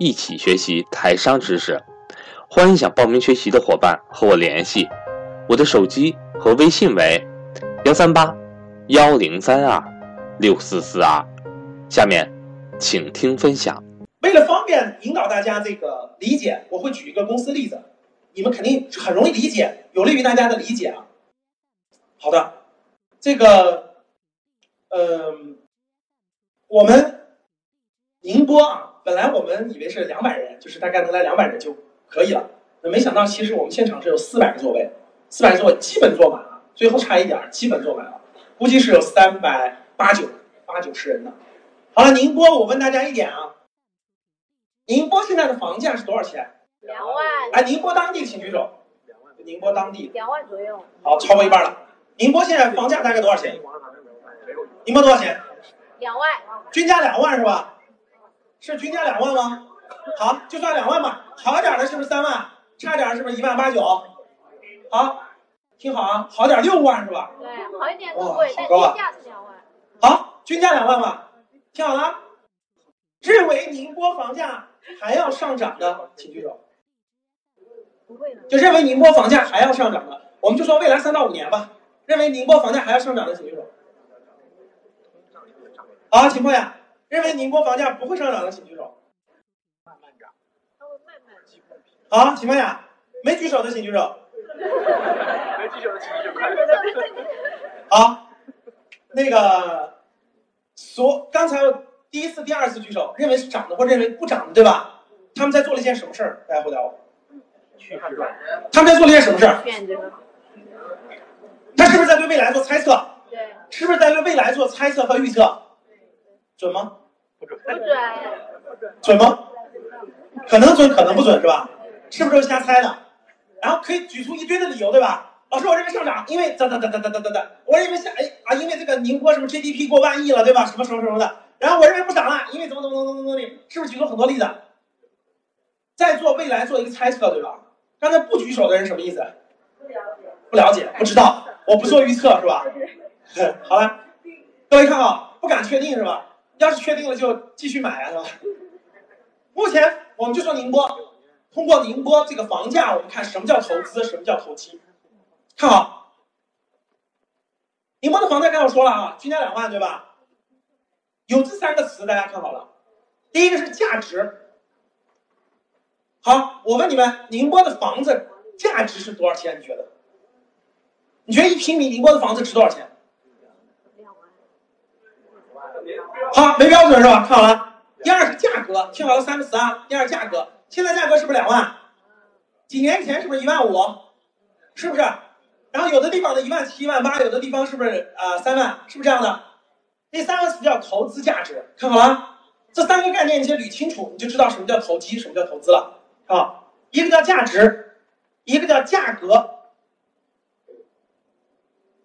一起学习台商知识，欢迎想报名学习的伙伴和我联系，我的手机和微信为幺三八幺零三二六四四二。下面，请听分享。为了方便引导大家这个理解，我会举一个公司例子，你们肯定很容易理解，有利于大家的理解啊。好的，这个，嗯，我们宁波啊。本来我们以为是两百人，就是大概能来两百人就可以了。那没想到，其实我们现场是有四百个座位，四百个座位基本坐满了，最后差一点基本坐满了，估计是有三百八九八九十人的。好了，宁波，我问大家一点啊，宁波现在的房价是多少钱？两万。哎，宁波当地请举手。宁波当地。两万左右。好，超过一半了。宁波现在房价大概多少钱？宁波多少钱？两万。均价两万是吧？是均价两万吗？好，就算两万吧。好一点的是不是三万？差点是不是一万八九？好，听好啊，好点六万是吧？对，好一点更贵，但均价是两万。好，均价两万吧。听好了，认为宁波房价还要上涨的，请举手。不会的。就认为宁波房价还要上涨的，我们就说未来三到五年吧。认为宁波房价还要上涨的，请举手。好，请破呀。认为宁波房价不会上涨的，请举手。慢慢涨，它会慢慢好，请问呀，没举手的请举手。没举手的请举手，快好，那个，所刚才第一次、第二次举手，认为是涨的或认为不涨的，对吧？他们在做了一件什么事儿？大家回答我。他们在做了一件什么事儿？他是不是在对未来做猜测？对。是不是在对未来做猜测和预测？准吗？不准，不准，准吗？可能准，可能不准，是吧？是不是都是瞎猜的？然后可以举出一堆的理由，对吧？老师，我认为上涨，因为等等等等等等等等。我认为下，哎啊，因为这个宁波什么 GDP 过万亿了，对吧？什么什么什么的。然后我认为不涨了，因为怎么怎么怎么怎么怎么的，是不是举出很多例子？在做未来做一个猜测，对吧？刚才不举手的人什么意思？不了解，不了解，不知道，我不做预测，是吧？好了，各位看好，不敢确定，是吧？要是确定了就继续买啊，是吧？目前我们就说宁波，通过宁波这个房价，我们看什么叫投资，什么叫投机。看好，宁波的房价刚才我说了啊，均价两万，对吧？有这三个词，大家看好了。第一个是价值。好，我问你们，宁波的房子价值是多少钱？你觉得？你觉得一平米宁波的房子值多少钱？好，没标准是吧？看好了。第二是价格，听好了三个词啊。第二价格，现在价格是不是两万？几年前是不是一万五？是不是？然后有的地方的一万七、一万八，有的地方是不是啊三万？是不是这样的？第三个词叫投资价值，看好了。这三个概念你先捋清楚，你就知道什么叫投机，什么叫投资了。啊，一个叫价值，一个叫价格，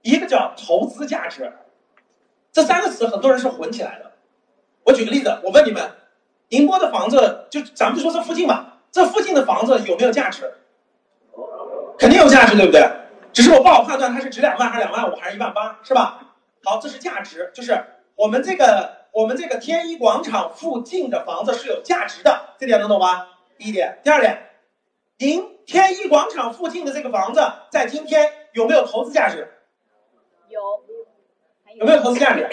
一个叫投资价值。这三个词很多人是混起来的。我举个例子，我问你们，宁波的房子就咱们就说这附近吧，这附近的房子有没有价值？肯定有价值，对不对？只是我不好判断它是值两万还是两万五还是一万八，是吧？好，这是价值，就是我们这个我们这个天一广场附近的房子是有价值的，这点能懂吗？第一点，第二点，您天一广场附近的这个房子在今天有没有投资价值？有。有没有投资价值？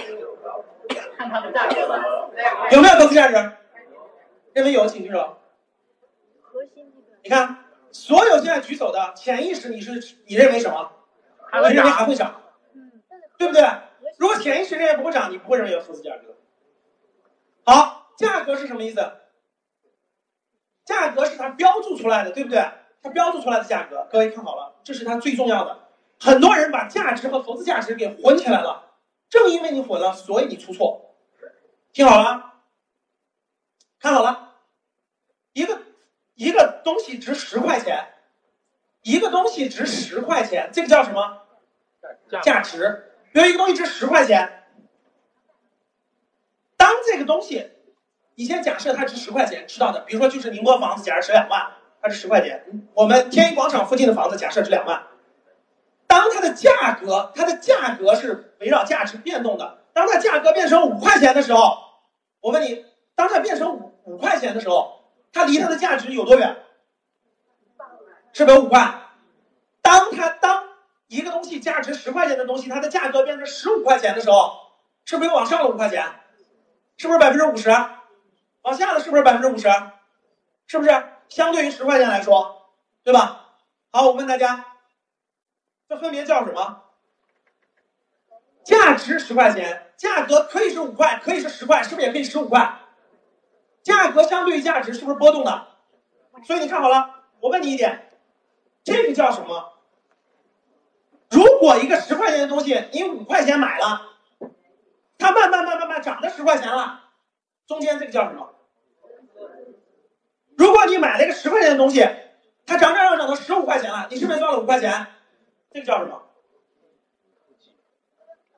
有没有投资价值？认为有，请举手。核心你看，所有现在举手的，潜意识你是你认为什么？你认为还会涨，对不对？如果潜意识认为不会涨，你不会认为有投资价值。好，价格是什么意思？价格是它标注出来的，对不对？它标注出来的价格，各位看好了，这是它最重要的。很多人把价值和投资价值给混起来了。正因为你混了，所以你出错。听好了，看好了，一个一个东西值十块钱，一个东西值十块钱，这个叫什么？价值。比如一个东西值十块钱，当这个东西，你先假设它值十块钱，知道的。比如说就是宁波房子，假设值两万，它值十块钱。我们天一广场附近的房子假设值两万，当它的价格，它的价格是围绕价值变动的。当它价格变成五块钱的时候，我问你，当它变成五块钱的时候，它离它的价值有多远？是不是有五块？当它当一个东西价值十块钱的东西，它的价格变成十五块钱的时候，是不是又往上了五块钱？是不是百分之五十？往下了是不是百分之五十？是不是相对于十块钱来说，对吧？好，我问大家，这分别叫什么？价值十块钱，价格可以是五块，可以是十块，是不是也可以十五块？价格相对于价值是不是波动的？所以你看好了，我问你一点，这个叫什么？如果一个十块钱的东西，你五块钱买了，它慢慢慢慢慢涨到十块钱了，中间这个叫什么？如果你买了一个十块钱的东西，它涨涨涨涨到十五块钱了，你是不是赚了五块钱？这个叫什么？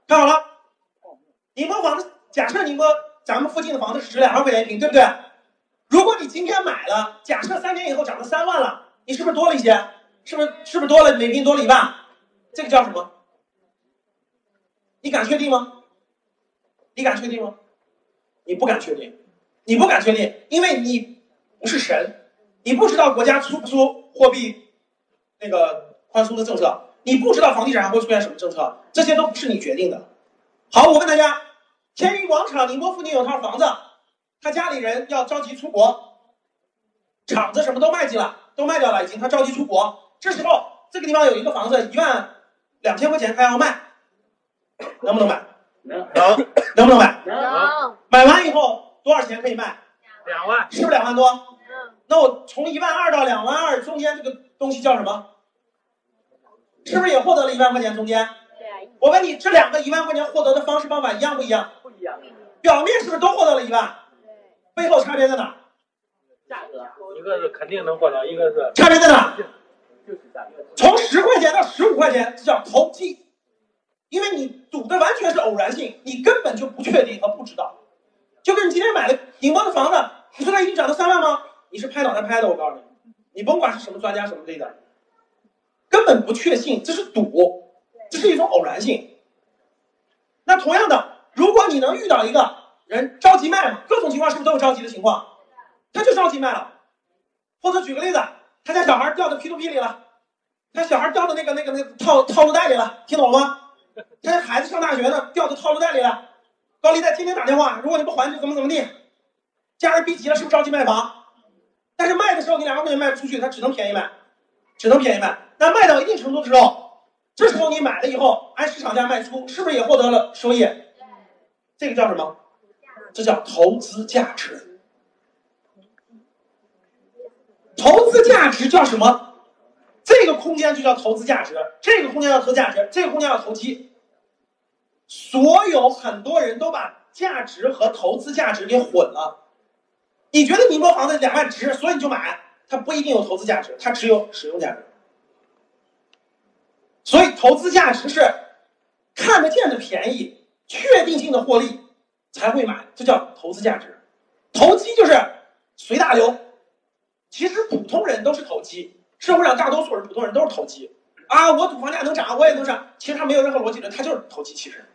看好了，宁波房子，假设宁波咱们附近的房子是值两万块钱一平，对不对？如果你今天买了，假设三年以后涨到三万了，你是不是多了一些？是不是是不是多了每平多了一万？这个叫什么？你敢确定吗？你敢确定吗？你不敢确定，你不敢确定，因为你不是神，你不知道国家出不出货币那个宽松的政策，你不知道房地产还会出现什么政策，这些都不是你决定的。好，我问大家，天宇广场宁波附近有套房子，他家里人要着急出国，厂子什么都卖尽了，都卖掉了已经，他着急出国，这时候这个地方有一个房子一万两千块钱，他要卖，能不能买？能能能不能买？能，买完以后多少钱可以卖？两万，是不是两万多？嗯，那我从一万二到两万二中间这个东西叫什么？是不是也获得了一万块钱？中间，我问你，这两个一万块钱获得的方式方法一样不一样？不一样，表面是不是都获得了一万？对，背后差别在哪？价格，一个是肯定能获得，一个是差别在哪？就是价格。从十块钱到十五块钱，这叫投机，因为你赌的完全是偶然性，你根本就不确定和不知道。就跟你今天买的宁波的房子，你说它已经涨到三万吗？你是拍脑袋拍的，我告诉你，你甭管是什么专家什么类的，根本不确信，这是赌，这是一种偶然性。那同样的，如果你能遇到一个人着急卖嘛，各种情况是不是都有着急的情况？他就着急卖了，或者举个例子，他家小孩掉到 P to P 里了。他小孩掉到那个那个那个套套路贷里了，听懂了吗？他家孩子上大学呢，掉到套路贷里了，高利贷天天打电话，如果你不还就怎么怎么地，家人逼急了，是不是着急卖房？但是卖的时候你两万块钱卖不出去，他只能便宜卖，只能便宜卖。那卖到一定程度的时候，这时候你买了以后按市场价卖出，是不是也获得了收益？这个叫什么？这叫投资价值。投资价值叫什么？这个空间就叫投资价值，这个空间叫投资价值，这个空间叫投机。所有很多人都把价值和投资价值给混了。你觉得宁波房子两万值，所以你就买，它不一定有投资价值，它只有使用价值。所以投资价值是看得见的便宜、确定性的获利才会买，这叫投资价值。投机就是随大流。其实普通人都是投机，社会上大多数人普通人都是投机啊！我赌房价能涨，我也能涨。其实他没有任何逻辑的，他就是投机。其实，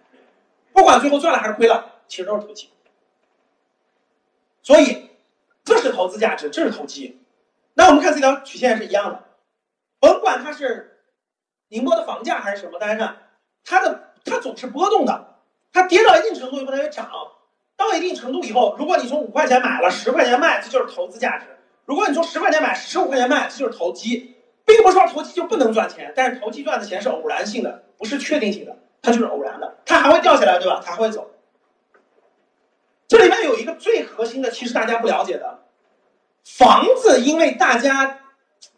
不管最后赚了还是亏了，其实都是投机。所以，这是投资价值，这是投机。那我们看这条曲线是一样的，甭管它是宁波的房价还是什么，大家看它的它总是波动的，它跌到一定程度以后它会涨，到一定程度以后，如果你从五块钱买了，十块钱卖，这就是投资价值。如果你从十块钱买，十五块钱卖，这就是投机，并不是说投机就不能赚钱，但是投机赚的钱是偶然性的，不是确定性的，它就是偶然的，它还会掉下来，对吧？它还会走。这里面有一个最核心的，其实大家不了解的，房子因为大家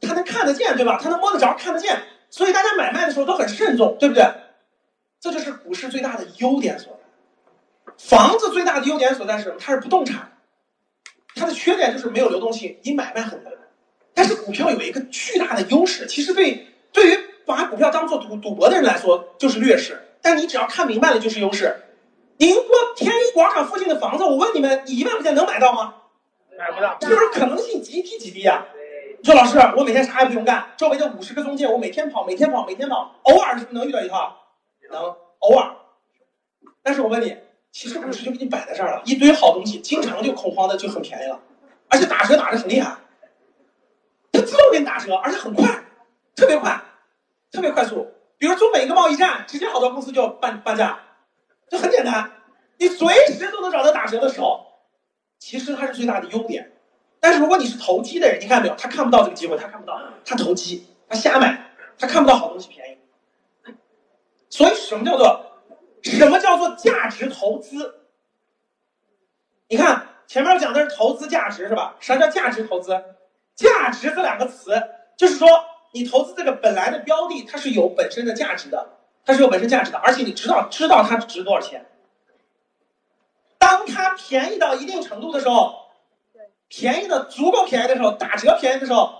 他能看得见，对吧？他能摸得着、看得见，所以大家买卖的时候都很慎重，对不对？这就是股市最大的优点所在。房子最大的优点所在是什么？它是不动产。它的缺点就是没有流动性，你买卖很难。但是股票有一个巨大的优势，其实对对于把股票当做赌赌博的人来说就是劣势，但你只要看明白了就是优势。宁波天一广场附近的房子，我问你们，你一万块钱能买到吗？买不到。是不是可能性极低极低呀、你说老师，我每天啥也不用干，周围的五十个中介我每天跑，每天跑，每天跑，偶尔是不是能遇到一套？能，偶尔。但是我问你，其实股市就给你摆在这儿了，一堆好东西，经常就恐慌的就很便宜了，而且打折打的很厉害，它自动给你打折，而且很快，特别快，特别快速。比如中美一个贸易战，直接好多公司就要半半价，就很简单，你随时都能找到打折的时候，其实它是最大的优点。但是如果你是投机的人，你看到没有？他看不到这个机会，他看不到，他投机，他瞎买，他看不到好东西便宜。所以什么叫做什么叫做价值投资？你看前面讲的是投资价值是吧？啥叫价值投资？价值这两个词，就是说你投资这个本来的标的，它是有本身的价值的，它是有本身价值的，而且你知道知道它值多少钱。当它便宜到一定程度的时候，便宜的足够便宜的时候，打折便宜的时候，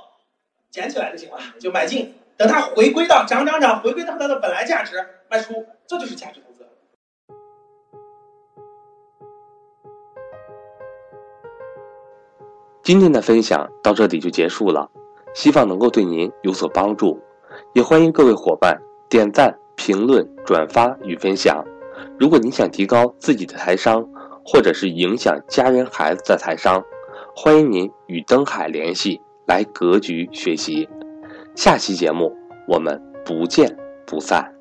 捡起来就行了，就买进。等它回归到涨涨涨，回归到它的本来价值，卖出，这就是价值投资。今天的分享到这里就结束了，希望能够对您有所帮助，也欢迎各位伙伴点赞、评论、转发与分享。如果您想提高自己的财商，或者是影响家人孩子的财商，欢迎您与登海联系，来格局学习。下期节目我们不见不散。